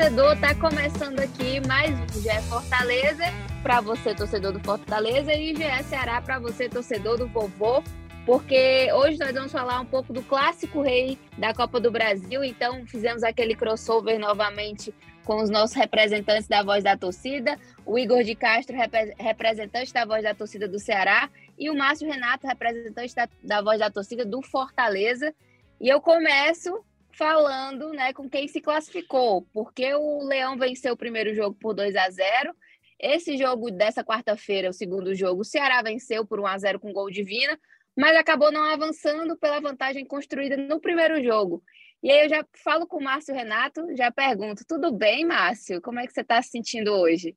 Torcedor, tá começando aqui mais um GE Fortaleza para você torcedor do Fortaleza e GE Ceará para você torcedor do vovô, porque hoje nós vamos falar um pouco do clássico rei da Copa do Brasil, então fizemos aquele crossover novamente com os nossos representantes da Voz da Torcida, o Igor de Castro, representante da Voz da Torcida do Ceará, e o Márcio Renato, representante da, da Voz da Torcida do Fortaleza. E eu começo falando né, com quem se classificou, porque o Leão venceu o primeiro jogo por 2 a 0 Esse jogo dessa quarta-feira, o segundo jogo, o Ceará venceu por 1 a 0 com gol divino, mas acabou não avançando pela vantagem construída no primeiro jogo. E aí eu já falo com o Márcio Renato, já pergunto: tudo bem, Márcio? Como é que você está se sentindo hoje?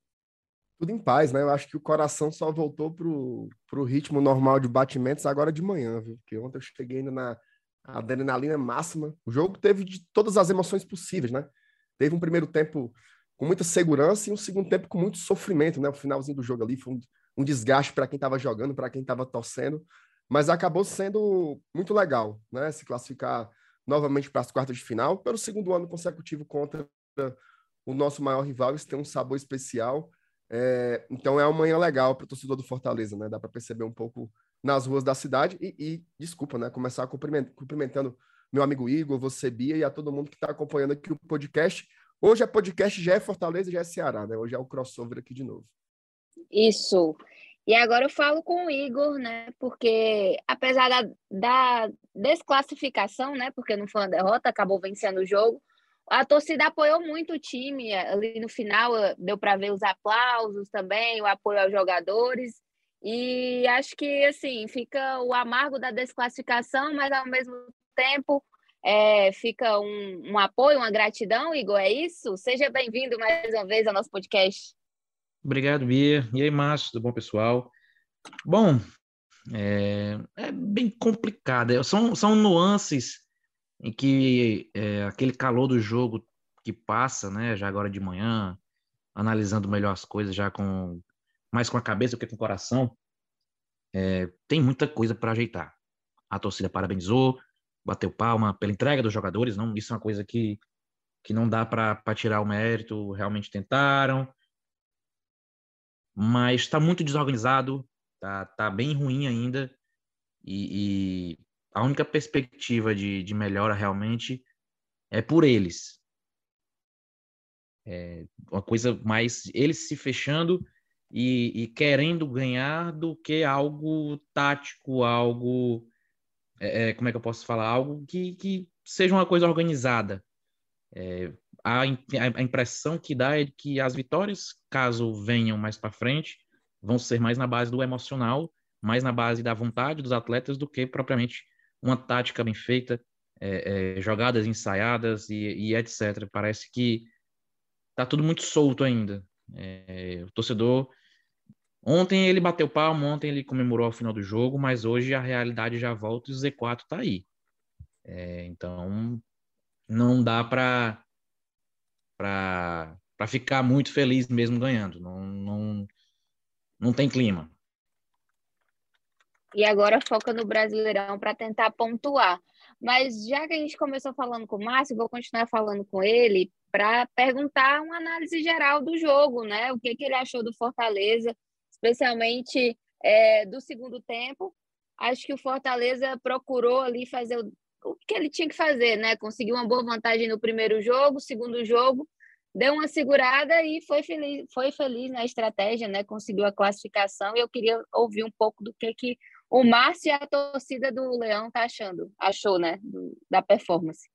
Tudo em paz, né? Eu acho que o coração só voltou para o ritmo normal de batimentos agora de manhã, viu? Porque ontem eu cheguei ainda na adrenalina máxima. O jogo teve de todas as emoções possíveis, né? Teve um primeiro tempo com muita segurança e um segundo tempo com muito sofrimento, né? O finalzinho do jogo ali foi um, um desgaste para quem estava jogando, para quem estava torcendo, mas acabou sendo muito legal, né? Se classificar novamente para as quartas de final, pelo segundo ano consecutivo contra o nosso maior rival, isso tem um sabor especial. É, então é uma manhã legal para o torcedor do Fortaleza, né? Dá para perceber um pouco nas ruas da cidade e, e desculpa, né? Começar cumprimentando meu amigo Igor, você, Bia, e a todo mundo que está acompanhando aqui o podcast. Hoje é podcast já é Fortaleza, já é Ceará, né? Hoje é o crossover aqui de novo. Isso. E agora eu falo com o Igor, né? Porque apesar da, da desclassificação, né? Porque não foi uma derrota, acabou vencendo o jogo. A torcida apoiou muito o time. Ali no final deu para ver os aplausos também, o apoio aos jogadores. E acho que assim fica o amargo da desclassificação, mas ao mesmo tempo é, fica um, um apoio, uma gratidão, Igor. É isso? Seja bem-vindo mais uma vez ao nosso podcast. Obrigado, Bia. E aí, Márcio, tudo bom, pessoal? Bom, é, é bem complicado. É, são, são nuances em que é, aquele calor do jogo que passa, né, já agora de manhã, analisando melhor as coisas, já com mais com a cabeça do que com o coração, é, tem muita coisa para ajeitar. A torcida parabenizou, bateu palma pela entrega dos jogadores, não, isso é uma coisa que, que não dá para tirar o mérito, realmente tentaram, mas está muito desorganizado, tá, tá bem ruim ainda, e, e a única perspectiva de, de melhora realmente é por eles. É uma coisa mais eles se fechando e, e querendo ganhar do que algo tático, algo. É, é como é que eu posso falar? Algo que, que seja uma coisa organizada. É, a, a, impressão que dá é que as vitórias, caso venham mais para frente, vão ser mais na base do emocional, mais na base da vontade dos atletas do que propriamente uma tática bem feita, é, é, jogadas ensaiadas e, e, etc. Parece que tá tudo muito solto ainda. É, o torcedor ontem ele bateu palmo, ontem ele comemorou ao final do jogo, mas hoje a realidade já volta e o Z4 tá aí. É, então não dá para para ficar muito feliz mesmo ganhando. Não, não, não tem clima. E agora foca no Brasileirão para tentar pontuar. Mas já que a gente começou falando com o Márcio, vou continuar falando com ele para perguntar uma análise geral do jogo, né? O que, que ele achou do Fortaleza, especialmente é, do segundo tempo. Acho que o Fortaleza procurou ali fazer o, o que ele tinha que fazer, né? Conseguiu uma boa vantagem no primeiro jogo, segundo jogo, deu uma segurada e foi feliz, foi feliz na estratégia, né? Conseguiu a classificação. E eu queria ouvir um pouco do que, que o Márcio e a torcida do Leão tá achando, achou, né? Do, da performance.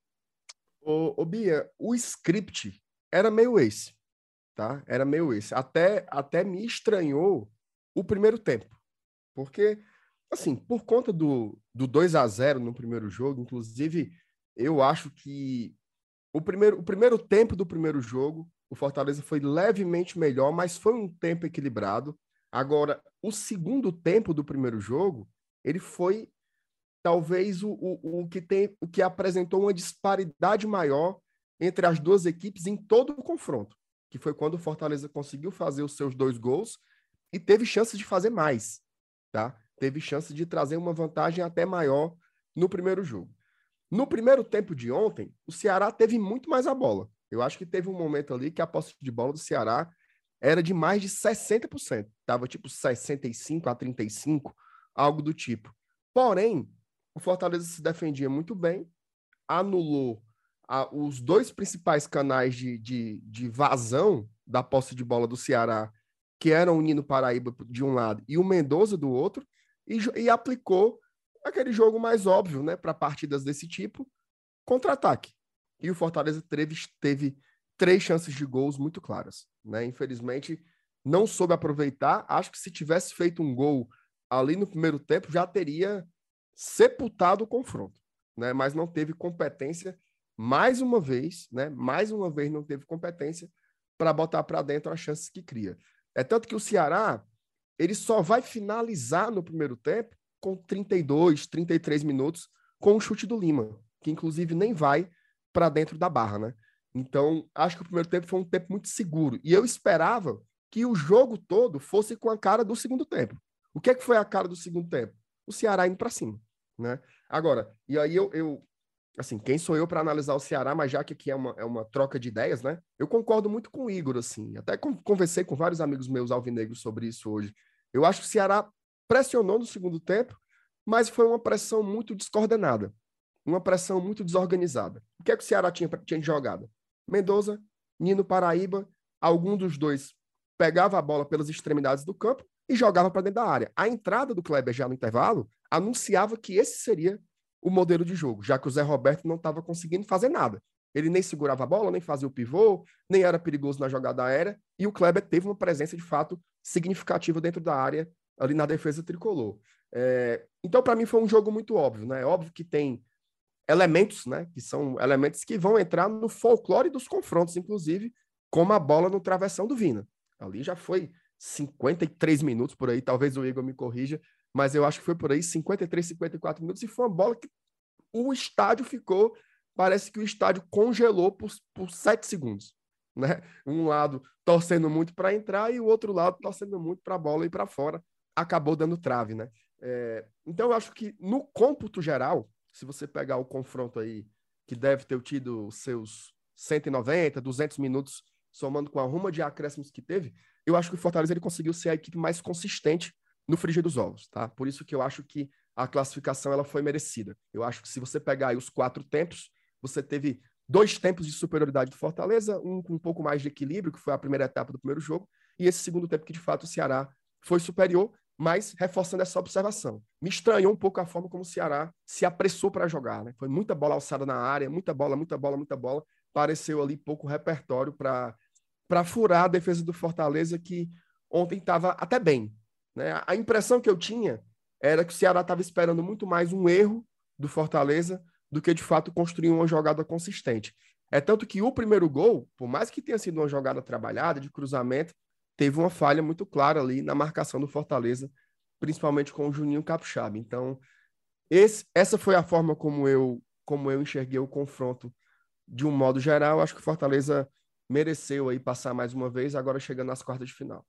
Ô, Bia, o script era meio esse, tá? Era meio esse. Até, até me estranhou o primeiro tempo. Porque, assim, por conta do, do 2 a 0 no primeiro jogo, inclusive, eu acho que o primeiro, o primeiro tempo do primeiro jogo, o Fortaleza foi levemente melhor, mas foi um tempo equilibrado. Agora, o segundo tempo do primeiro jogo, ele foi talvez o, o, o, que tem, o que apresentou uma disparidade maior entre as duas equipes em todo o confronto, que foi quando o Fortaleza conseguiu fazer os seus dois gols e teve chance de fazer mais, tá? Teve chance de trazer uma vantagem até maior no primeiro jogo. No primeiro tempo de ontem, o Ceará teve muito mais a bola. Eu acho que teve um momento ali que a posse de bola do Ceará era de mais de 60%. Tava tipo 65 a 35, algo do tipo. Porém, o Fortaleza se defendia muito bem, anulou a, os dois principais canais de, de, de vazão da posse de bola do Ceará, que eram o Nino Paraíba de um lado e o Mendoza do outro, e, e aplicou aquele jogo mais óbvio né, para partidas desse tipo, contra-ataque. E o Fortaleza teve, teve três chances de gols muito claras. Né? Infelizmente, não soube aproveitar. Acho que se tivesse feito um gol ali no primeiro tempo, já teria sepultado o confronto. Né? Mas não teve competência, mais uma vez, né? mais uma vez não teve competência para botar para dentro as chances que cria. É tanto que o Ceará ele só vai finalizar no primeiro tempo com 32, 33 minutos com o chute do Lima, que inclusive nem vai para dentro da barra, né? Então, acho que o primeiro tempo foi um tempo muito seguro. E eu esperava que o jogo todo fosse com a cara do segundo tempo. O que é que foi a cara do segundo tempo? O Ceará indo para cima, né? Agora, e aí eu, eu assim, quem sou eu para analisar o Ceará, mas já que aqui é uma, é uma troca de ideias, né? Eu concordo muito com o Igor, assim. Até conversei com vários amigos meus alvinegros sobre isso hoje. Eu acho que o Ceará pressionou no segundo tempo, mas foi uma pressão muito descoordenada, uma pressão muito desorganizada. O que é que o Ceará tinha, tinha de? Mendoza, Nino Paraíba, algum dos dois pegava a bola pelas extremidades do campo e jogava para dentro da área. A entrada do Kleber já no intervalo anunciava que esse seria o modelo de jogo, já que o Zé Roberto não estava conseguindo fazer nada. Ele nem segurava a bola, nem fazia o pivô, nem era perigoso na jogada aérea, e o Kleber teve uma presença de fato significativa dentro da área, ali na defesa tricolor. É, então, para mim, foi um jogo muito óbvio, né? É óbvio que tem elementos, né? Que são elementos que vão entrar no folclore dos confrontos, inclusive, como a bola no travessão do Vina. Ali já foi 53 minutos por aí, talvez o Igor me corrija, mas eu acho que foi por aí 53, 54 minutos, e foi uma bola que o estádio ficou, parece que o estádio congelou por, por 7 segundos. Né? Um lado torcendo muito para entrar e o outro lado torcendo muito para a bola ir para fora. Acabou dando trave, né? É, então eu acho que no cômputo geral, se você pegar o confronto aí, que deve ter tido seus 190, 200 minutos, somando com a ruma de acréscimos que teve, eu acho que o Fortaleza ele conseguiu ser a equipe mais consistente no frigir dos ovos, tá? Por isso que eu acho que a classificação ela foi merecida. Eu acho que se você pegar os quatro tempos, você teve dois tempos de superioridade do Fortaleza, um com um pouco mais de equilíbrio, que foi a primeira etapa do primeiro jogo, e esse segundo tempo que de fato o Ceará foi superior, mas reforçando essa observação. Me estranhou um pouco a forma como o Ceará se apressou para jogar, né? Foi muita bola alçada na área, muita bola, muita bola, muita bola. Pareceu ali pouco repertório para para furar a defesa do Fortaleza que ontem estava até bem, né? A impressão que eu tinha era que o Ceará estava esperando muito mais um erro do Fortaleza do que de fato construir uma jogada consistente. É tanto que o primeiro gol, por mais que tenha sido uma jogada trabalhada de cruzamento, teve uma falha muito clara ali na marcação do Fortaleza, principalmente com o Juninho Capixaba. Então, esse, essa foi a forma como eu, como eu enxerguei o confronto de um modo geral. Acho que o Fortaleza mereceu aí passar mais uma vez, agora chegando nas quartas de final.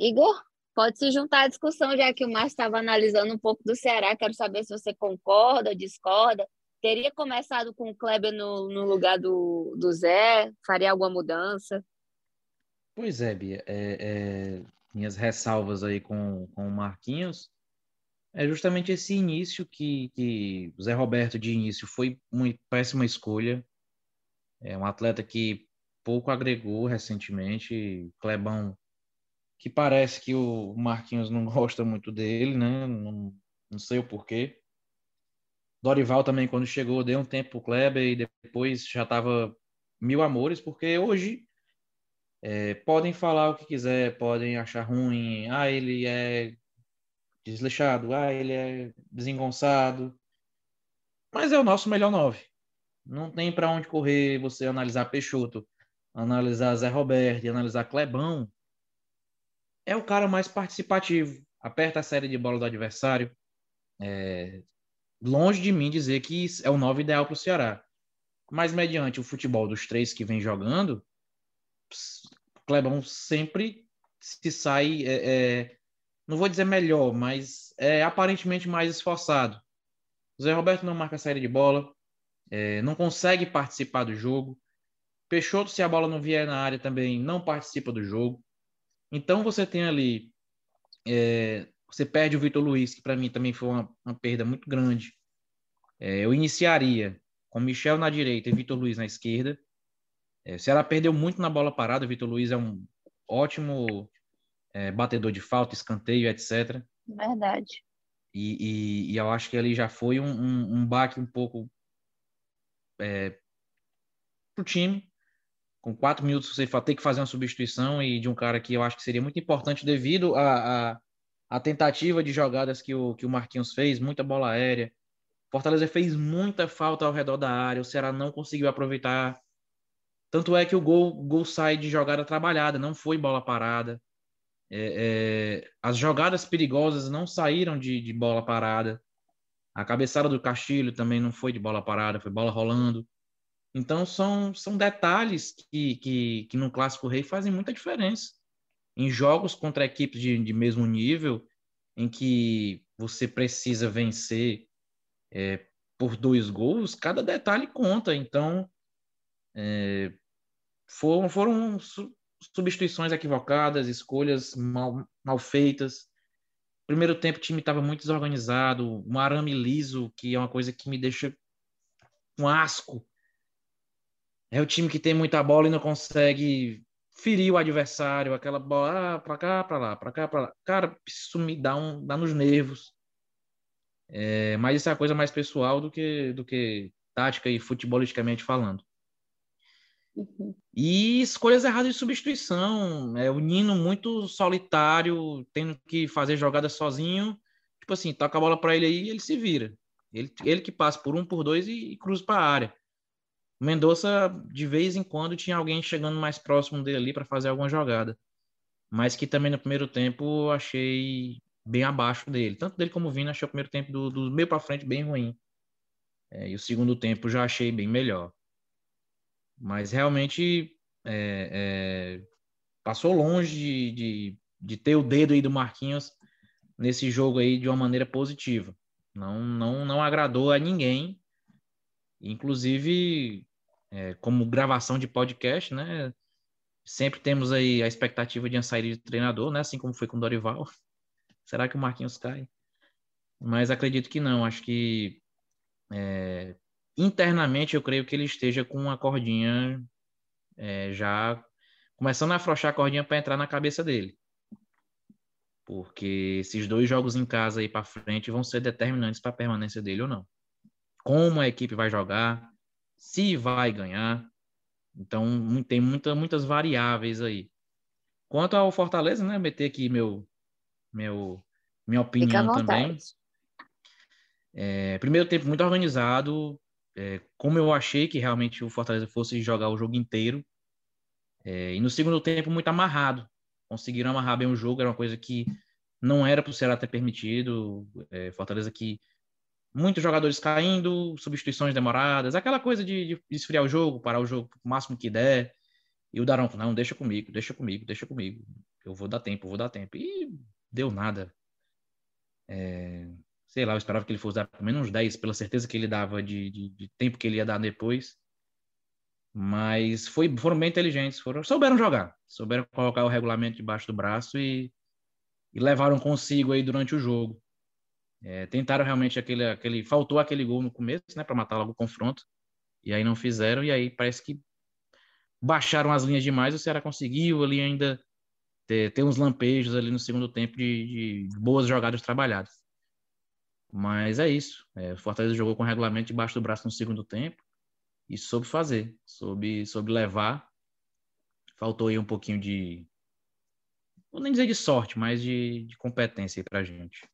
Igor, pode se juntar à discussão, já que o Márcio estava analisando um pouco do Ceará. Quero saber se você concorda, discorda. Teria começado com o Kleber no, no lugar do, do Zé? Faria alguma mudança? Pois é, Bia. É, é, minhas ressalvas aí com, com o Marquinhos é justamente esse início que, que o Zé Roberto de início foi uma péssima escolha. É um atleta que pouco agregou recentemente. Clebão, que parece que o Marquinhos não gosta muito dele, né? Não, não sei o porquê. Dorival também, quando chegou, deu um tempo pro Kleber e depois já estava mil amores, porque hoje é, podem falar o que quiser, podem achar ruim. Ah, ele é desleixado. Ah, ele é desengonçado. Mas é o nosso melhor nove. Não tem para onde correr você analisar Peixoto, analisar Zé Roberto analisar Clebão. É o cara mais participativo. Aperta a série de bola do adversário. É, longe de mim dizer que é o nove ideal para o Ceará. Mas mediante o futebol dos três que vem jogando, Clebão sempre se sai, é, é, não vou dizer melhor, mas é aparentemente mais esforçado. O Zé Roberto não marca a série de bola, é, não consegue participar do jogo. Peixoto, se a bola não vier na área também, não participa do jogo. Então você tem ali, é, você perde o Vitor Luiz, que para mim também foi uma, uma perda muito grande. É, eu iniciaria com Michel na direita e Vitor Luiz na esquerda. É, o Ceará perdeu muito na bola parada. O Vitor Luiz é um ótimo é, batedor de falta, escanteio, etc. Verdade. E, e, e, eu acho que ali já foi um, um, um baque um pouco é, para o time. Com quatro minutos você ter que fazer uma substituição e de um cara que eu acho que seria muito importante devido à a, tentativa de jogadas que o, que o Marquinhos fez, muita bola aérea. Fortaleza fez muita falta ao redor da área, o Ceará não conseguiu aproveitar. Tanto é que o gol, gol sai de jogada trabalhada, não foi bola parada. É, é, as jogadas perigosas não saíram de, de, bola parada. A cabeçada do Castilho também não foi de bola parada, foi bola rolando. Então, são, são detalhes que, que, que no Clássico Rei fazem muita diferença. Em jogos contra equipes de, de mesmo nível, em que você precisa vencer é, por dois gols, cada detalhe conta. Então, é, foram, foram substituições equivocadas, escolhas mal, mal feitas. Primeiro tempo o time estava muito desorganizado, um arame liso, que é uma coisa que me deixa um asco. É o time que tem muita bola e não consegue ferir o adversário, aquela bola ah, para cá, para lá, para cá, para lá. Cara, isso me dá um dá nos nervos. É, mas isso é a coisa mais pessoal do que do que tática e futebolisticamente falando. Uhum. E escolhas erradas de substituição. É, o Nino muito solitário, tendo que fazer jogadas sozinho. Tipo assim, toca a bola para ele aí ele se vira. Ele, ele que passa por um, por dois e, e cruza para a área. Mendonça, de vez em quando, tinha alguém chegando mais próximo dele ali para fazer alguma jogada. Mas que também no primeiro tempo achei bem abaixo dele. Tanto dele como o achei o primeiro tempo do, do meio para frente bem ruim. É, e o segundo tempo já achei bem melhor. Mas realmente é, é, passou longe de, de, de, ter o dedo aí do Marquinhos nesse jogo aí de uma maneira positiva. Não, não, não agradou a ninguém. Inclusive, é, como gravação de podcast, né? Sempre temos aí a expectativa de uma saída de treinador, né? Assim como foi com o Dorival. Será que o Marquinhos cai? Mas acredito que não. Acho que é, internamente eu creio que ele esteja com uma cordinha é, já começando a afrouxar a cordinha para entrar na cabeça dele. Porque esses dois jogos em casa aí para frente vão ser determinantes para a permanência dele ou não. Como a equipe vai jogar, se vai ganhar. Então tem muita, muitas variáveis aí. Quanto ao Fortaleza, né, meter aqui meu meu minha opinião também. É, primeiro tempo muito organizado, é, como eu achei que realmente o Fortaleza fosse jogar o jogo inteiro. É, e no segundo tempo, muito amarrado. Conseguiram amarrar bem o jogo, era uma coisa que não era para o Ceará ter permitido. É, Fortaleza que muitos jogadores caindo, substituições demoradas, aquela coisa de, de esfriar o jogo, parar o jogo o máximo que der. E o Daronco, não, deixa comigo, deixa comigo, deixa comigo. Eu vou dar tempo, vou dar tempo. E deu nada. É, sei lá, eu esperava que ele fosse dar pelo menos uns 10, pela certeza que ele dava de, de, de tempo que ele ia dar depois. Mas foi, foram bem inteligentes, foram, souberam jogar, souberam colocar o regulamento debaixo do braço e, e levaram consigo aí durante o jogo. É, tentaram realmente aquele, aquele. Faltou aquele gol no começo, né, para matar logo o confronto, e aí não fizeram, e aí parece que baixaram as linhas demais. O Ceará conseguiu ali ainda ter, ter uns lampejos ali no segundo tempo de, de boas jogadas trabalhadas. Mas é isso. É, o Fortaleza jogou com regulamento debaixo do braço no segundo tempo e soube fazer, soube, soube levar. Faltou aí um pouquinho de. Vou nem dizer de sorte, mas de, de competência aí pra gente.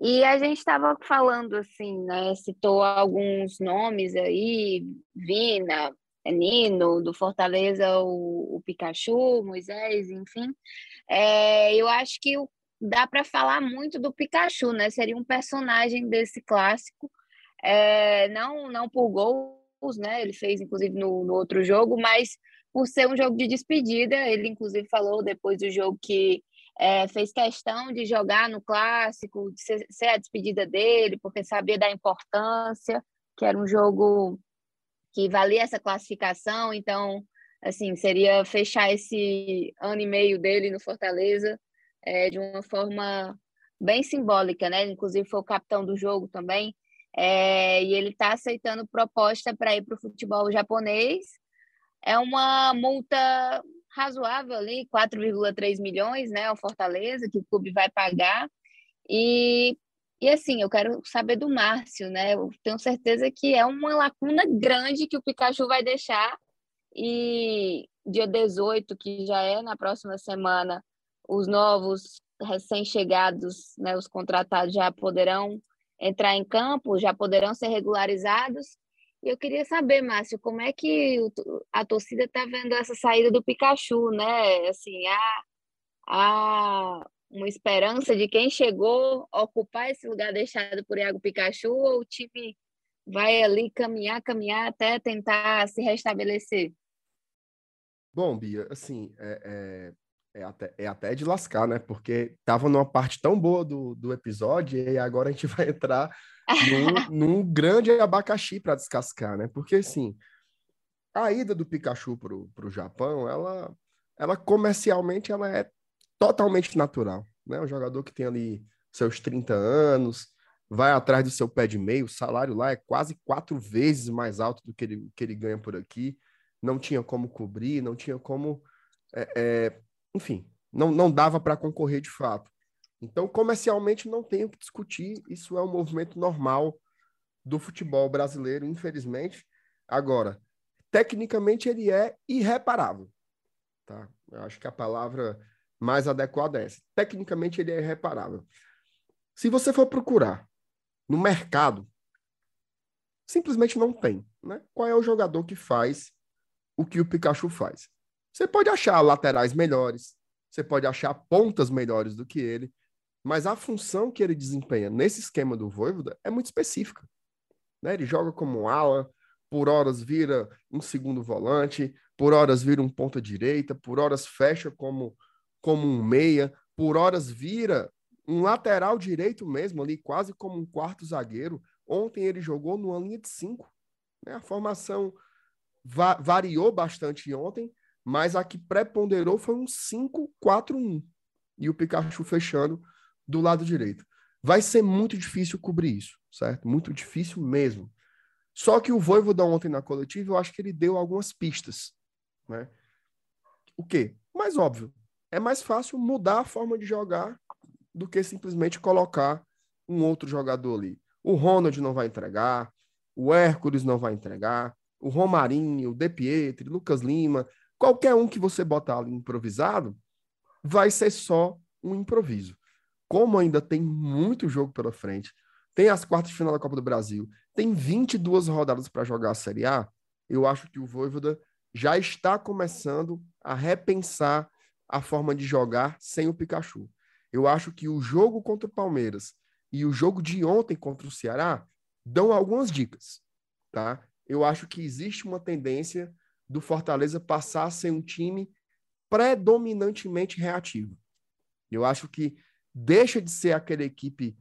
E a gente estava falando assim, né? Citou alguns nomes aí, Vina, Nino, do Fortaleza, o, o Pikachu, Moisés, enfim. É, eu acho que dá para falar muito do Pikachu, né? Seria um personagem desse clássico, é, não, não por gols, né? Ele fez, inclusive, no, no outro jogo, mas por ser um jogo de despedida. Ele, inclusive, falou depois do jogo que é, fez questão de jogar no clássico, de ser, ser, a despedida dele, porque sabia da importância, que era um jogo que valia essa classificação, então, assim, seria fechar esse ano e meio dele no Fortaleza é, de uma forma bem simbólica, né? Inclusive foi o capitão do jogo também, é, e ele está aceitando proposta para ir para o futebol japonês. É uma multa razoável ali, 4,3 milhões, né? O Fortaleza, que o clube vai pagar. E, e assim, eu quero saber do Márcio, né? Eu tenho certeza que é uma lacuna grande que o Pikachu vai deixar. E dia 18, que já é na próxima semana, os novos recém-chegados, né, os contratados já poderão entrar em campo, já poderão ser regularizados. Eu queria saber, Márcio, como é que a torcida está vendo essa saída do Pikachu, né? Assim, há, há uma esperança de quem chegou ocupar esse lugar deixado por Iago Pikachu ou o time vai ali caminhar, caminhar até tentar se restabelecer? Bom, Bia, assim, é, é, é, até, é até de lascar, né? Porque tava numa parte tão boa do, do episódio e agora a gente vai entrar num, num grande abacaxi para descascar, né? Porque, assim, a ida do Pikachu pro, pro Japão, ela, ela comercialmente, ela é totalmente natural, né? Um jogador que tem ali seus 30 anos, vai atrás do seu pé de meio, o salário lá é quase quatro vezes mais alto do que ele, que ele ganha por aqui, não tinha como cobrir, não tinha como, é, é, enfim, não, não dava para concorrer de fato. Então, comercialmente, não tem o que discutir, isso é um movimento normal do futebol brasileiro, infelizmente. Agora, tecnicamente, ele é irreparável. Tá? Eu acho que a palavra mais adequada é essa. Tecnicamente, ele é irreparável. Se você for procurar no mercado, simplesmente não tem. Né? Qual é o jogador que faz o que o Pikachu faz? Você pode achar laterais melhores, você pode achar pontas melhores do que ele, mas a função que ele desempenha nesse esquema do Voivoda é muito específica. Né? Ele joga como ala, por horas vira um segundo volante, por horas vira um ponta direita, por horas fecha como como um meia, por horas vira um lateral direito mesmo, ali quase como um quarto zagueiro. Ontem ele jogou numa linha de cinco. Né? A formação va variou bastante ontem, mas a que preponderou foi um 5-4-1. E o Pikachu fechando do lado direito. Vai ser muito difícil cobrir isso, certo? Muito difícil mesmo. Só que o Voivoda ontem na coletiva, eu acho que ele deu algumas pistas, né? O quê? Mais óbvio, é mais fácil mudar a forma de jogar do que simplesmente colocar um outro jogador ali. O Ronald não vai entregar, o Hércules não vai entregar, o Romarinho, o De Pietri, Lucas Lima, qualquer um que você botar ali improvisado, vai ser só um improviso. Como ainda tem muito jogo pela frente, tem as quartas de final da Copa do Brasil, tem 22 rodadas para jogar a Série A, eu acho que o Voivoda já está começando a repensar a forma de jogar sem o Pikachu. Eu acho que o jogo contra o Palmeiras e o jogo de ontem contra o Ceará dão algumas dicas, tá? Eu acho que existe uma tendência do Fortaleza passar a ser um time predominantemente reativo. Eu acho que deixa de ser aquela equipe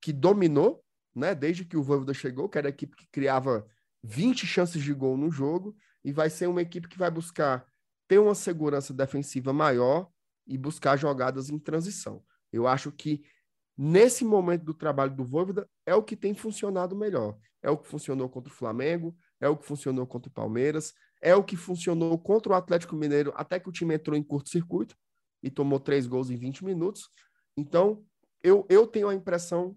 que dominou, né, desde que o Voivoda chegou, que era a equipe que criava 20 chances de gol no jogo, e vai ser uma equipe que vai buscar ter uma segurança defensiva maior e buscar jogadas em transição. Eu acho que nesse momento do trabalho do Voivoda é o que tem funcionado melhor. É o que funcionou contra o Flamengo, é o que funcionou contra o Palmeiras, é o que funcionou contra o Atlético Mineiro, até que o time entrou em curto-circuito e tomou três gols em 20 minutos. Então, eu, eu tenho a impressão,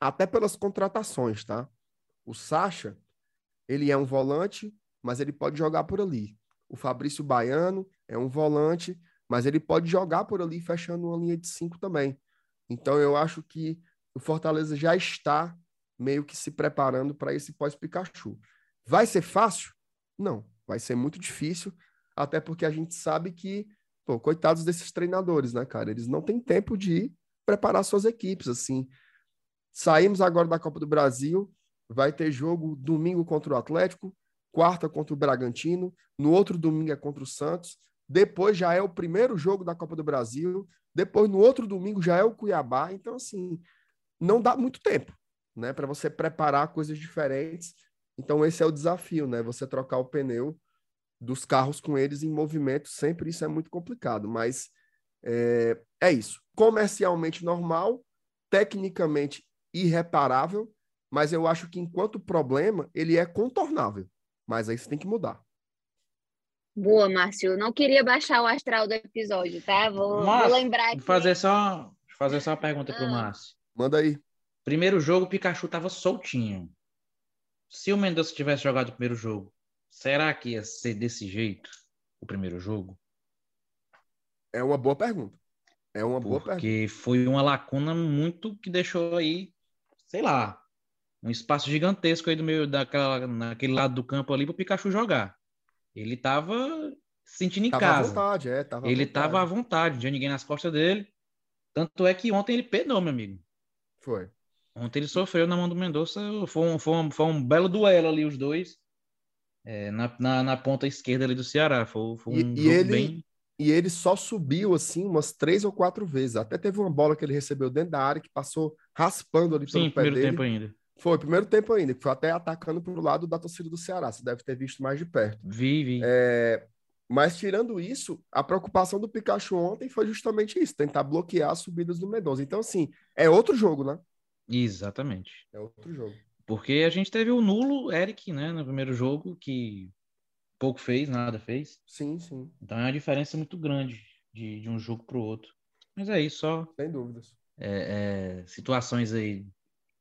até pelas contratações, tá? O Sacha, ele é um volante, mas ele pode jogar por ali. O Fabrício Baiano é um volante, mas ele pode jogar por ali fechando uma linha de cinco também. Então eu acho que o Fortaleza já está meio que se preparando para esse pós-Pikachu. Vai ser fácil? Não, vai ser muito difícil, até porque a gente sabe que, pô, coitados desses treinadores, né, cara? Eles não têm tempo de preparar suas equipes, assim. Saímos agora da Copa do Brasil, vai ter jogo domingo contra o Atlético, quarta contra o Bragantino, no outro domingo é contra o Santos, depois já é o primeiro jogo da Copa do Brasil, depois no outro domingo já é o Cuiabá, então assim, não dá muito tempo, né, para você preparar coisas diferentes Então esse é o desafio, né? Você trocar o pneu dos carros com eles em movimento, sempre isso é muito complicado, mas é, é isso. Comercialmente normal, tecnicamente irreparável, mas eu acho que enquanto problema, ele é contornável. Mas aí você tem que mudar. Boa, Márcio. Não queria baixar o astral do episódio, tá? Vou, Márcio, vou lembrar aqui. Fazer só, fazer só uma pergunta ah. para o Márcio. Manda aí. Primeiro jogo, o Pikachu estava soltinho. Se o Mendonça tivesse jogado o primeiro jogo, será que ia ser desse jeito o primeiro jogo? É uma boa pergunta. É uma boa pergunta. Porque foi uma lacuna muito que deixou aí, sei lá, um espaço gigantesco aí do meio daquela, naquele lado do campo ali para o Pikachu jogar. Ele estava sentindo em tava casa. À vontade, é, tava ele estava à vontade, não tinha ninguém nas costas dele. Tanto é que ontem ele pedou, meu amigo. Foi. Ontem ele sofreu na mão do Mendonça. Foi um, foi um, foi um belo duelo ali, os dois. É, na, na, na, ponta esquerda ali do Ceará. Foi, foi um e, e ele, bem. E ele só subiu assim umas três ou quatro vezes. Até teve uma bola que ele recebeu dentro da área que passou raspando ali pelo Sim, pé primeiro dele. tempo ainda. Foi, primeiro tempo ainda, que foi até atacando para o lado da torcida do Ceará. Você deve ter visto mais de perto. Vi, vi. É, mas tirando isso, a preocupação do Pikachu ontem foi justamente isso, tentar bloquear as subidas do Mendonça. Então, assim, é outro jogo, né? Exatamente. É outro jogo. Porque a gente teve o nulo Eric, né, no primeiro jogo, que pouco fez, nada fez. Sim, sim. Então é uma diferença muito grande de, de um jogo para o outro. Mas é isso, só. Sem dúvidas. É, é, situações aí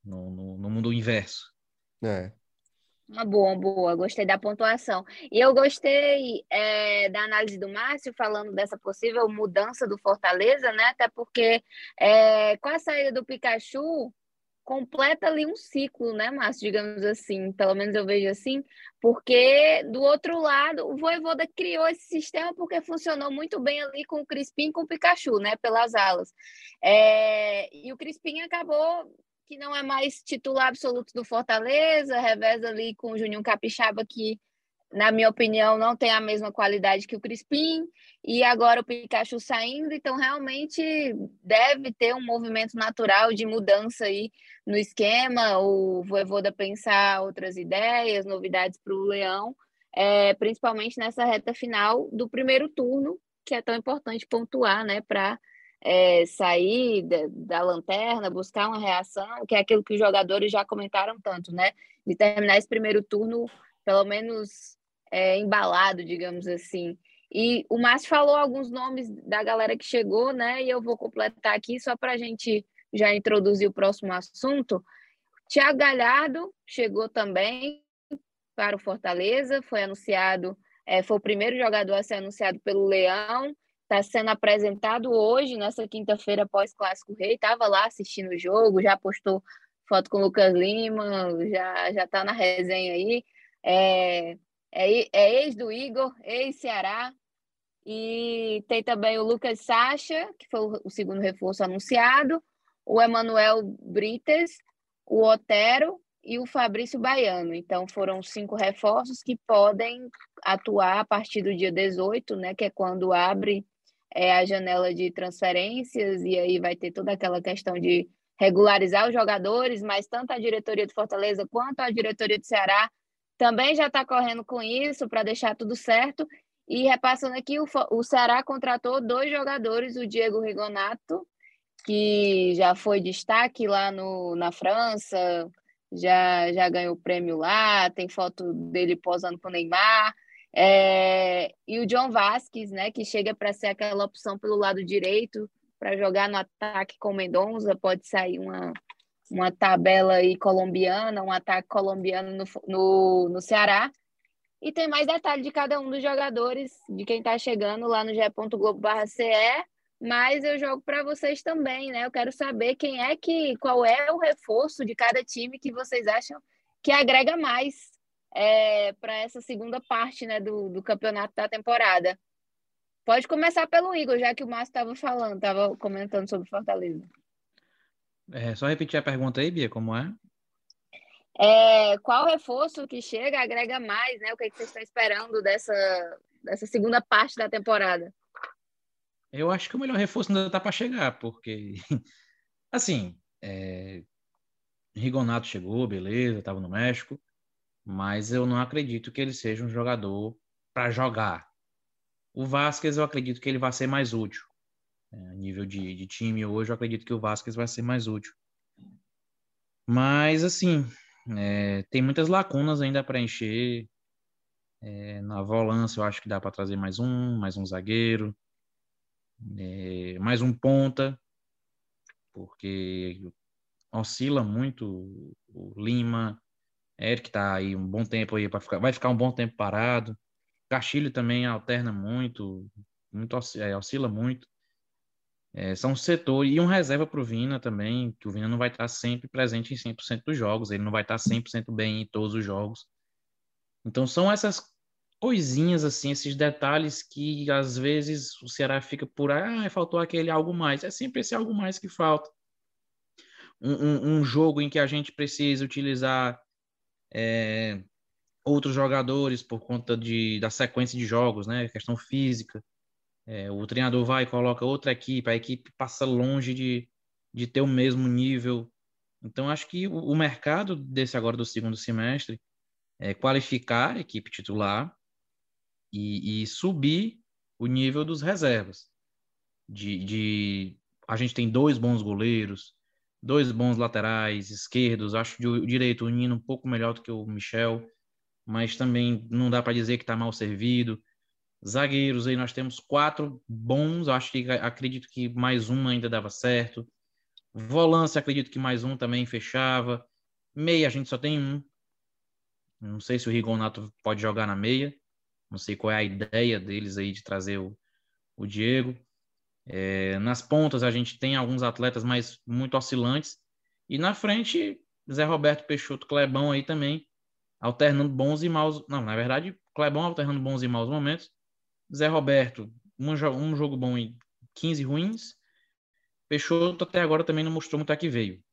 no, no, no mundo inverso. É. Uma boa, boa. Gostei da pontuação. E eu gostei é, da análise do Márcio falando dessa possível mudança do Fortaleza, né? Até porque é, com a saída do Pikachu completa ali um ciclo, né, Márcio? Digamos assim, pelo menos eu vejo assim, porque do outro lado o Voivoda criou esse sistema porque funcionou muito bem ali com o Crispim e com o Pikachu, né? Pelas alas. É, e o Crispim acabou que não é mais titular absoluto do Fortaleza, reveza ali com o Juninho Capixaba, que, na minha opinião, não tem a mesma qualidade que o Crispim, e agora o Pikachu saindo, então realmente deve ter um movimento natural de mudança aí no esquema, o Voivoda pensar outras ideias, novidades para o Leão, é, principalmente nessa reta final do primeiro turno, que é tão importante pontuar, né, para é, sair da, da, lanterna, buscar uma reação, que é aquilo que os jogadores já comentaram tanto, né? De terminar esse primeiro turno, pelo menos é, embalado, digamos assim. E o Márcio falou alguns nomes da galera que chegou, né? E eu vou completar aqui só para a gente já introduzir o próximo assunto. Tiago Galhardo chegou também para o Fortaleza, foi anunciado, é, foi o primeiro jogador a ser anunciado pelo Leão está sendo apresentado hoje, nessa quinta-feira pós-Clássico Rei. Estava lá assistindo o jogo, já postou foto com o Lucas Lima, já está na resenha aí. É, é, é ex do Igor, ex-Ceará. E tem também o Lucas Sacha, que foi o segundo reforço anunciado, o Emanuel Brites, o Otero e o Fabrício Baiano. Então foram cinco reforços que podem atuar a partir do dia 18, né, que é quando abre é, a janela de transferências, e aí vai ter toda aquela questão de regularizar os jogadores, mas tanto a diretoria do Fortaleza quanto a diretoria do Ceará também já está correndo com isso para deixar tudo certo. E repassando aqui, o, o Ceará contratou dois jogadores, o Diego Rigonato, que já foi destaque lá no, na França, já, já ganhou prêmio lá, tem foto dele posando com o Neymar. É, e o John Vasquez, né, que chega para ser aquela opção pelo lado direito para jogar no ataque com Mendonça, pode sair uma, uma tabela aí colombiana, um ataque colombiano no, no, no Ceará. E tem mais detalhe de cada um dos jogadores, de quem está chegando lá no ge.globo.ce, mas eu jogo para vocês também, né? Eu quero saber quem é que, qual é o reforço de cada time que vocês acham que agrega mais é, para essa segunda parte né, do, do campeonato da temporada. Pode começar pelo Igor, já que o Márcio estava falando, estava comentando sobre Fortaleza. É, só repetir a pergunta aí, Bia, como é? é qual reforço que chega agrega mais, né? O que, é que vocês estão esperando dessa, dessa segunda parte da temporada? Eu acho que o melhor reforço ainda está para chegar, porque, assim, é... Rigonato chegou, beleza, estava no México mas eu não acredito que ele seja um jogador para jogar. O Vasquez, eu acredito que ele vai ser mais útil. É, a nível de, de time hoje, eu acredito que o Vasquez vai ser mais útil. Mas, assim, é, tem muitas lacunas ainda para encher. É, na volância, eu acho que dá para trazer mais um, mais um zagueiro, é, mais um ponta, porque oscila muito o Lima, Eric tá aí um bom tempo aí para ficar, vai ficar um bom tempo parado. Castilho também alterna muito, muito é, oscila muito. É, são setores e um reserva para o Vina também, que o Vina não vai estar sempre presente em 100% dos jogos, ele não vai estar 100% bem em todos os jogos. Então são essas coisinhas assim, esses detalhes que às vezes o Ceará fica por ah, faltou aquele algo mais. É sempre esse algo mais que falta. Um, um, um jogo em que a gente precisa utilizar é, outros jogadores por conta de, da sequência de jogos, né? Questão física. É, o treinador vai e coloca outra equipe, a equipe passa longe de, de ter o mesmo nível. Então, acho que o, o mercado desse agora do segundo semestre é qualificar a equipe titular e, e subir o nível dos reservas. De, de, a gente tem dois bons goleiros, dois bons laterais esquerdos, acho o direito o Nino um pouco melhor do que o Michel, mas também não dá para dizer que está mal servido. Zagueiros aí nós temos quatro bons, acho que acredito que mais um ainda dava certo. Volância, acredito que mais um também fechava. Meia, a gente só tem um. Não sei se o Rigonato pode jogar na meia. Não sei qual é a ideia deles aí de trazer o, o Diego. É, nas pontas a gente tem alguns atletas mais muito oscilantes. E na frente, Zé Roberto Peixoto Clebão aí também, alternando bons e maus. Não, na verdade, Clebão alternando bons e maus momentos. Zé Roberto, um, um jogo bom e 15 ruins. Peixoto até agora também não mostrou muito a que veio.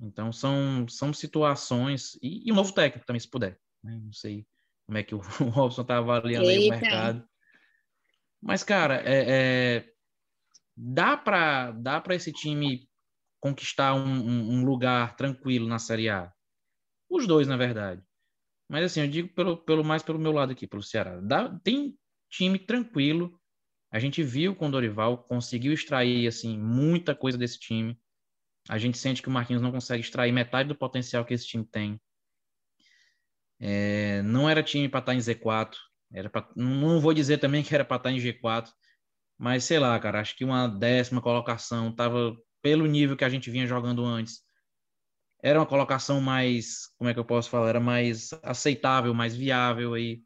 Então são, são situações. E, e um novo técnico também, se puder. Né? Não sei como é que o, o Robson está avaliando aí o mercado. Mas, cara, é, é dá para dá esse time conquistar um, um, um, lugar tranquilo na Série A? Os dois, na verdade. Mas assim, eu digo pelo, pelo mais pelo meu lado aqui, pelo Ceará. Dá, tem time tranquilo. A gente viu com o Dorival, conseguiu extrair assim muita coisa desse time. A gente sente que o Marquinhos não consegue extrair metade do potencial que esse time tem. É, não era time para estar tá em Z4. Era pra, não vou dizer também que era para estar tá em G4, mas sei lá, cara, acho que uma décima colocação estava pelo nível que a gente vinha jogando antes. Era uma colocação mais, como é que eu posso falar, era mais aceitável, mais viável aí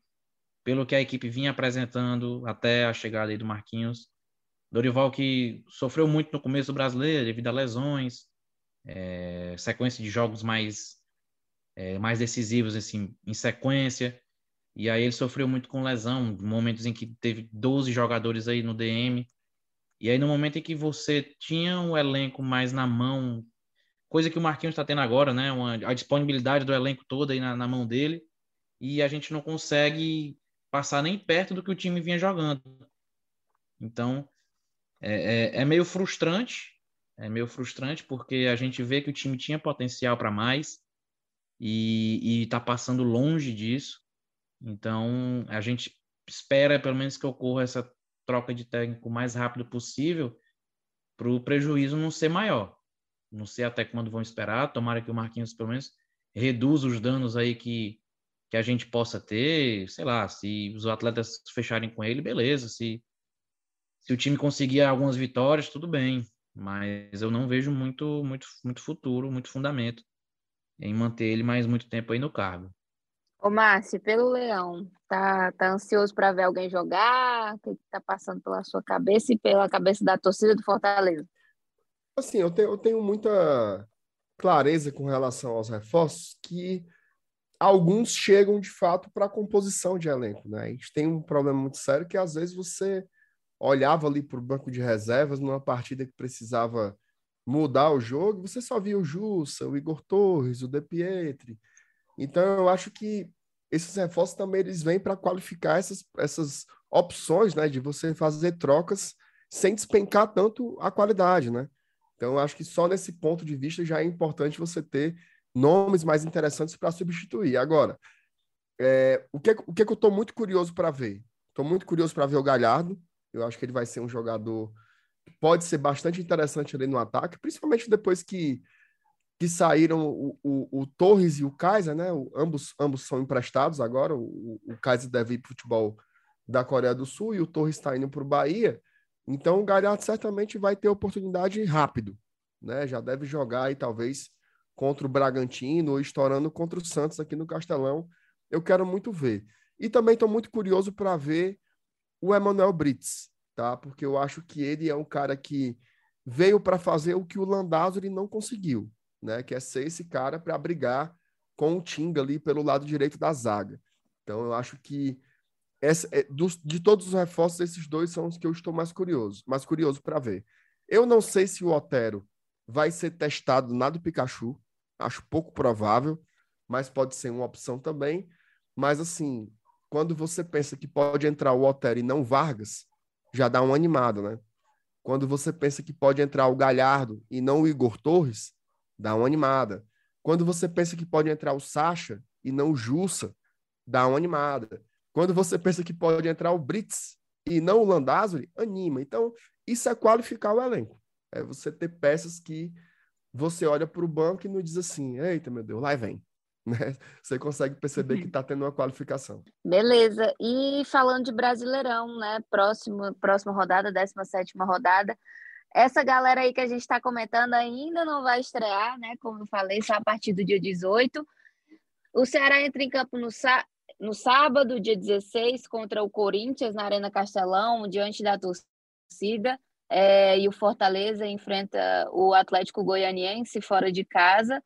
pelo que a equipe vinha apresentando até a chegada do Marquinhos. Dorival que sofreu muito no começo do brasileiro devido a lesões, é, sequência de jogos mais, é, mais decisivos assim, em sequência. E aí ele sofreu muito com lesão, momentos em que teve 12 jogadores aí no DM. E aí no momento em que você tinha um elenco mais na mão, coisa que o Marquinhos está tendo agora, né? Uma, a disponibilidade do elenco todo aí na, na mão dele. E a gente não consegue passar nem perto do que o time vinha jogando. Então, é, é, é meio frustrante, é meio frustrante porque a gente vê que o time tinha potencial para mais e está passando longe disso. Então, a gente espera, pelo menos, que ocorra essa troca de técnico o mais rápido possível para o prejuízo não ser maior. Não sei até quando vão esperar, tomara que o Marquinhos, pelo menos, reduza os danos aí que, que a gente possa ter, sei lá, se os atletas fecharem com ele, beleza, se, se o time conseguir algumas vitórias, tudo bem, mas eu não vejo muito, muito, muito futuro, muito fundamento em manter ele mais muito tempo aí no cargo. Ô, Márcio, pelo Leão, tá, tá ansioso para ver alguém jogar? O que está passando pela sua cabeça e pela cabeça da torcida do Fortaleza? Assim, eu tenho, eu tenho muita clareza com relação aos reforços que alguns chegam de fato para a composição de elenco, né? A gente tem um problema muito sério que às vezes você olhava ali para o banco de reservas numa partida que precisava mudar o jogo, você só via o Jussa, o Igor Torres, o De Pietri. Então eu acho que esses reforços também eles vêm para qualificar essas, essas opções, né, de você fazer trocas sem despencar tanto a qualidade, né? Então eu acho que só nesse ponto de vista já é importante você ter nomes mais interessantes para substituir. Agora, é, o, que, o que eu estou muito curioso para ver? Estou muito curioso para ver o Galhardo. Eu acho que ele vai ser um jogador que pode ser bastante interessante ali no ataque, principalmente depois que, que saíram o, o, o Torres e o Kaiser, né? O, ambos, ambos são emprestados agora. O, o Kaiser deve ir para o futebol da Coreia do Sul e o Torres está indo para o Bahia. Então o Galhardo certamente vai ter oportunidade rápido, né? Já deve jogar aí talvez contra o Bragantino ou estourando contra o Santos aqui no Castelão. Eu quero muito ver. E também estou muito curioso para ver o Emanuel Brits, tá? Porque eu acho que ele é um cara que veio para fazer o que o Landázuri não conseguiu, né? Que é ser esse cara para brigar com o Tinga ali pelo lado direito da zaga. Então eu acho que essa, é, de todos os reforços, esses dois são os que eu estou mais curioso, mais curioso para ver. Eu não sei se o Otero vai ser testado na do Pikachu, acho pouco provável, mas pode ser uma opção também. Mas assim, quando você pensa que pode entrar o Otero e não Vargas, já dá um animado, né? Quando você pensa que pode entrar o Galhardo e não o Igor Torres, dá uma animada. Quando você pensa que pode entrar o Sacha e não o Jussa, dá uma animada. Quando você pensa que pode entrar o Brits e não o Landázuri, anima. Então, isso é qualificar o elenco. É você ter peças que você olha para o banco e não diz assim, eita, meu Deus, lá vem. Né? Você consegue perceber que está tendo uma qualificação. Beleza. E falando de Brasileirão, né? Próximo, próxima rodada, 17 rodada. Essa galera aí que a gente está comentando ainda não vai estrear, né? Como eu falei, só a partir do dia 18. O Ceará entra em campo no, no sábado, dia 16, contra o Corinthians, na Arena Castelão, diante da torcida. É, e o Fortaleza enfrenta o Atlético Goianiense fora de casa.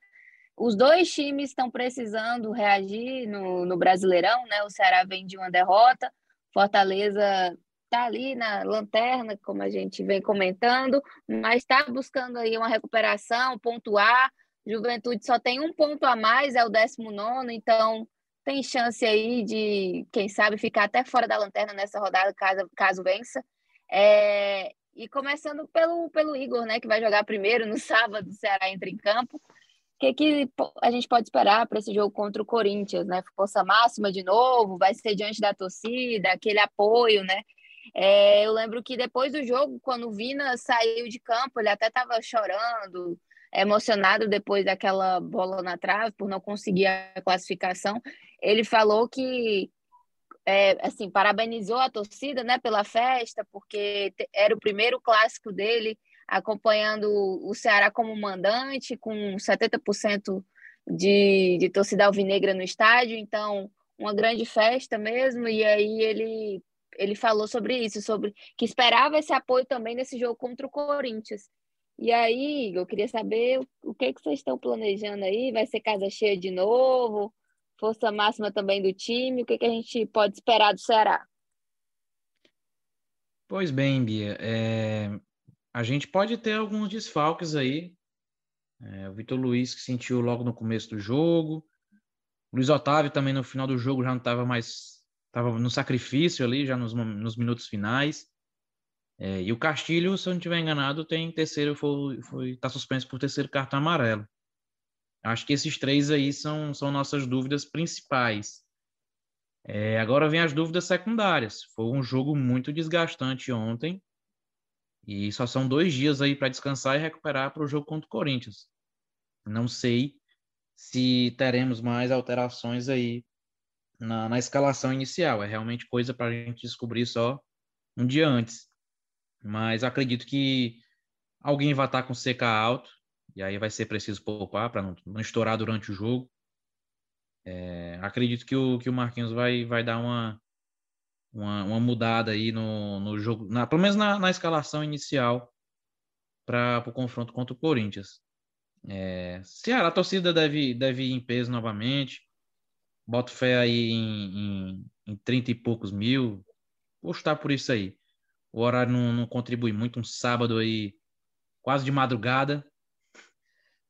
Os dois times estão precisando reagir no, no Brasileirão, né? O Ceará vem de uma derrota, Fortaleza está ali na lanterna, como a gente vem comentando, mas está buscando aí uma recuperação, pontuar. Juventude só tem um ponto a mais, é o 19, então tem chance aí de, quem sabe, ficar até fora da lanterna nessa rodada, caso, caso vença. É, e começando pelo, pelo Igor, né, que vai jogar primeiro no sábado, o Ceará entra em campo. O que, que a gente pode esperar para esse jogo contra o Corinthians, né? Força máxima de novo, vai ser diante da torcida, aquele apoio, né? É, eu lembro que depois do jogo, quando o Vina saiu de campo, ele até estava chorando, emocionado depois daquela bola na trave por não conseguir a classificação. Ele falou que é, assim parabenizou a torcida, né, pela festa, porque era o primeiro clássico dele acompanhando o Ceará como mandante, com 70% de, de torcida alvinegra no estádio, então uma grande festa mesmo. E aí ele ele falou sobre isso, sobre que esperava esse apoio também nesse jogo contra o Corinthians. E aí, eu queria saber o que, que vocês estão planejando aí? Vai ser casa cheia de novo? Força máxima também do time? O que, que a gente pode esperar do Ceará? Pois bem, Bia, é... a gente pode ter alguns desfalques aí. É, o Vitor Luiz que sentiu logo no começo do jogo. O Luiz Otávio também no final do jogo já não estava mais. Estava no sacrifício ali, já nos, nos minutos finais. É, e o Castilho, se eu não estiver enganado, tem terceiro, foi, foi, tá suspenso por terceiro cartão amarelo. Acho que esses três aí são, são nossas dúvidas principais. É, agora vem as dúvidas secundárias. Foi um jogo muito desgastante ontem. E só são dois dias aí para descansar e recuperar para o jogo contra o Corinthians. Não sei se teremos mais alterações aí na, na escalação inicial. É realmente coisa para a gente descobrir só um dia antes. Mas acredito que alguém vai estar com CK alto, e aí vai ser preciso poupar para não, não, estourar durante o jogo. É, acredito que o, que o Marquinhos vai, vai dar uma, uma, uma mudada aí no, no jogo, na, pelo menos na, na escalação inicial para o confronto contra o Corinthians. É, Ceará, a torcida deve, deve ir em peso novamente. Boto fé aí em, em, em 30 e poucos mil. Vou por isso aí. O horário não, não contribui muito. Um sábado aí, quase de madrugada.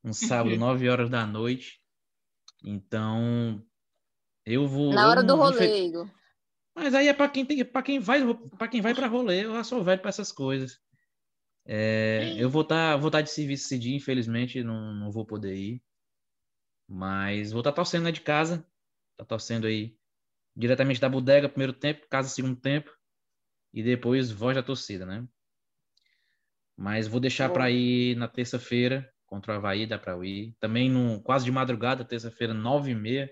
Um sábado, 9 horas da noite. Então, eu vou. Na hora do rolê, Igor. Mas aí é para quem tem, para quem vai, para quem vai para rolê. Eu já sou velho para essas coisas. É, eu vou estar, tá, vou tá de serviço esse dia, infelizmente não, não vou poder ir. Mas vou estar tá torcendo né, de casa. Tá torcendo aí diretamente da bodega, primeiro tempo, casa, segundo tempo. E depois voz da torcida, né? Mas vou deixar para ir na terça-feira contra o Havaí, dá para ir. Também no, quase de madrugada, terça-feira, nove e meia.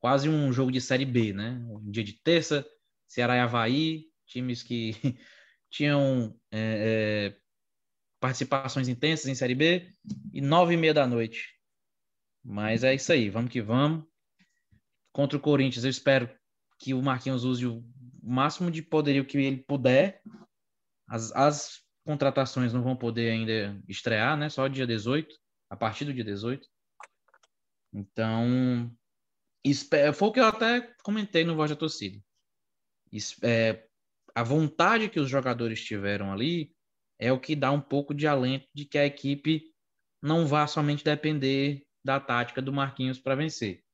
Quase um jogo de Série B, né? Um dia de terça, Ceará e Havaí, times que tinham é, é, participações intensas em Série B. E nove e meia da noite. Mas é isso aí, vamos que vamos. Contra o Corinthians, eu espero que o Marquinhos use o máximo de poderio que ele puder. As, as contratações não vão poder ainda estrear, né? Só dia 18, a partir do dia 18. Então, foi o que eu até comentei no Voz da Torcida. É, a vontade que os jogadores tiveram ali é o que dá um pouco de alento de que a equipe não vá somente depender da tática do Marquinhos para vencer.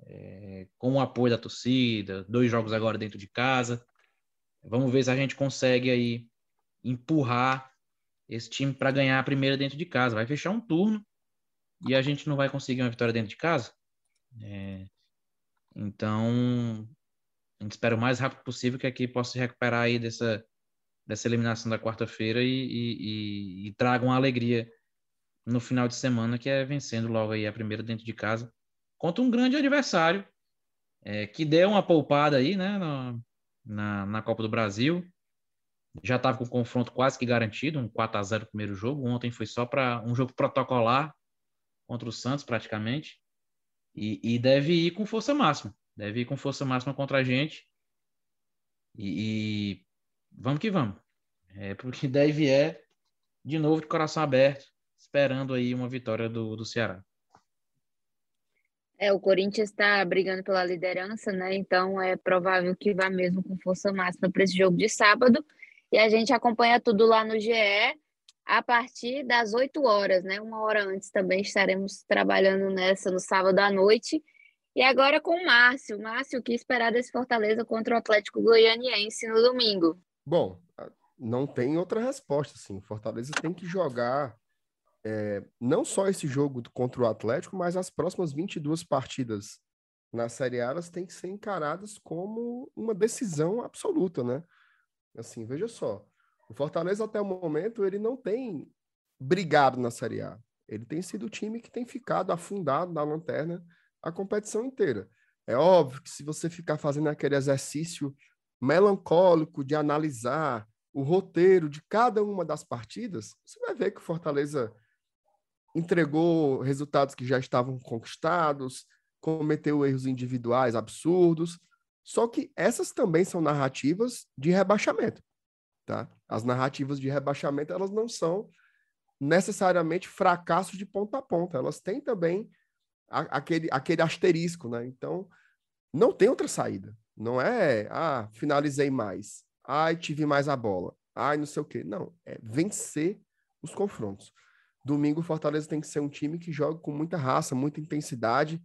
É, com o apoio da torcida, dois jogos agora dentro de casa. Vamos ver se a gente consegue aí empurrar esse time para ganhar a primeira dentro de casa. Vai fechar um turno e a gente não vai conseguir uma vitória dentro de casa. É, então, a gente espera o mais rápido possível que aqui possa se recuperar aí dessa, dessa eliminação da quarta-feira e, e, e, e traga uma alegria no final de semana, que é vencendo logo aí a primeira dentro de casa contra um grande adversário é, que deu uma poupada aí, né, na, na, na Copa do Brasil já estava com o confronto quase que garantido, um 4 a 0 no primeiro jogo. Ontem foi só para um jogo protocolar contra o Santos, praticamente. E, e, deve ir com força máxima. Deve ir com força máxima contra a gente. E, e vamos que vamos. É porque deve é de novo de coração aberto, esperando aí uma vitória do, do Ceará. É, o Corinthians está brigando pela liderança, né? Então é provável que vá mesmo com força máxima para esse jogo de sábado. E a gente acompanha tudo lá no GE a partir das 8 horas, né? Uma hora antes também estaremos trabalhando nessa no sábado à noite. E agora com o Márcio. Márcio, o que esperar desse Fortaleza contra o Atlético Goianiense no domingo? Bom, não tem outra resposta, assim. Fortaleza tem que jogar é, não só esse jogo contra o Atlético, mas as próximas 22 partidas na Série A, elas têm que ser encaradas como uma decisão absoluta, né? Assim, veja só. O Fortaleza, até o momento, ele não tem brigado na Série A. Ele tem sido o time que tem ficado afundado na lanterna a competição inteira. É óbvio que se você ficar fazendo aquele exercício melancólico de analisar o roteiro de cada uma das partidas, você vai ver que o Fortaleza entregou resultados que já estavam conquistados, cometeu erros individuais absurdos, só que essas também são narrativas de rebaixamento, tá? As narrativas de rebaixamento, elas não são necessariamente fracassos de ponta a ponta, elas têm também a, aquele, aquele asterisco, né? Então, não tem outra saída. Não é, ah, finalizei mais, ai, tive mais a bola, ai, não sei o quê. Não, é vencer os confrontos. Domingo, o Fortaleza tem que ser um time que joga com muita raça, muita intensidade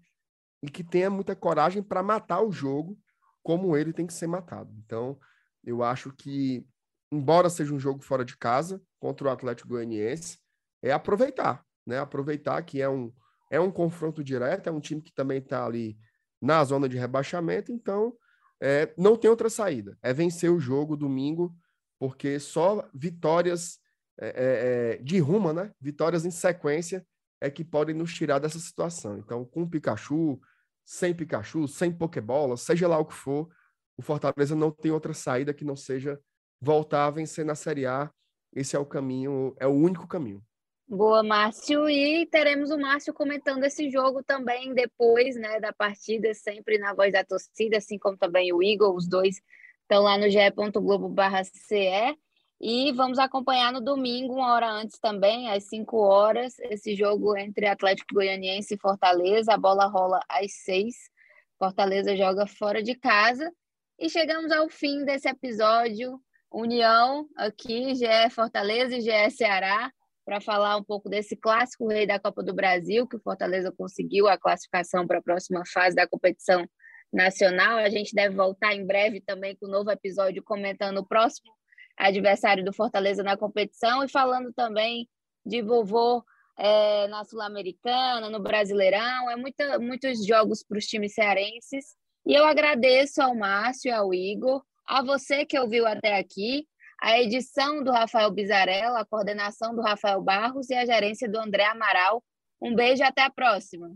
e que tenha muita coragem para matar o jogo como ele tem que ser matado. Então, eu acho que, embora seja um jogo fora de casa contra o Atlético Goianiense, é aproveitar, né? Aproveitar que é um, é um confronto direto, é um time que também está ali na zona de rebaixamento, então é, não tem outra saída. É vencer o jogo domingo, porque só vitórias é, é, é de ruma, né? Vitórias em sequência é que podem nos tirar dessa situação. Então, com o Pikachu, sem Pikachu, sem Pokébola, seja lá o que for, o Fortaleza não tem outra saída que não seja voltar a vencer na Série A. Esse é o caminho, é o único caminho. Boa, Márcio. E teremos o Márcio comentando esse jogo também depois né, da partida, sempre na voz da torcida, assim como também o Igor, os dois estão lá no ge.globo.ce. E vamos acompanhar no domingo, uma hora antes também, às 5 horas, esse jogo entre Atlético Goianiense e Fortaleza. A bola rola às 6. Fortaleza joga fora de casa. E chegamos ao fim desse episódio. União aqui, GE Fortaleza e GE Ceará, para falar um pouco desse clássico rei da Copa do Brasil, que o Fortaleza conseguiu a classificação para a próxima fase da competição nacional. A gente deve voltar em breve também com um novo episódio comentando o próximo adversário do Fortaleza na competição, e falando também de vovô é, na Sul-Americana, no Brasileirão, é muita, muitos jogos para os times cearenses. E eu agradeço ao Márcio ao Igor, a você que ouviu até aqui, a edição do Rafael Bizarella, a coordenação do Rafael Barros e a gerência do André Amaral. Um beijo e até a próxima.